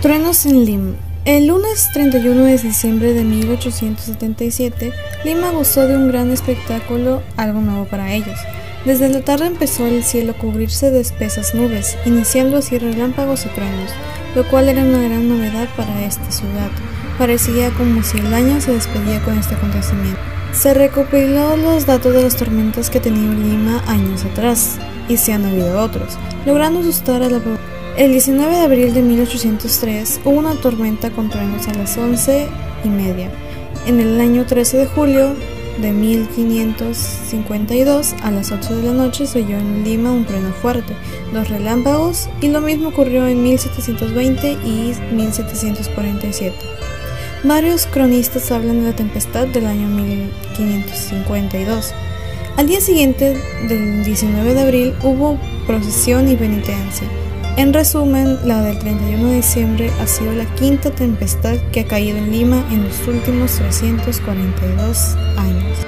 Truenos en Lima. El lunes 31 de diciembre de 1877, Lima gozó de un gran espectáculo, algo nuevo para ellos. Desde la tarde empezó el cielo a cubrirse de espesas nubes, iniciando así relámpagos y truenos, lo cual era una gran novedad para esta ciudad. Parecía como si el año se despedía con este acontecimiento. Se recopiló los datos de las tormentas que tenía Lima años atrás, y se han habido otros, logrando asustar a la población. El 19 de abril de 1803 hubo una tormenta con truenos a las 11 y media. En el año 13 de julio de 1552 a las 8 de la noche se oyó en Lima un trueno fuerte, dos relámpagos y lo mismo ocurrió en 1720 y 1747. Varios cronistas hablan de la tempestad del año 1552. Al día siguiente, del 19 de abril, hubo procesión y penitencia. En resumen, la del 31 de diciembre ha sido la quinta tempestad que ha caído en Lima en los últimos 342 años.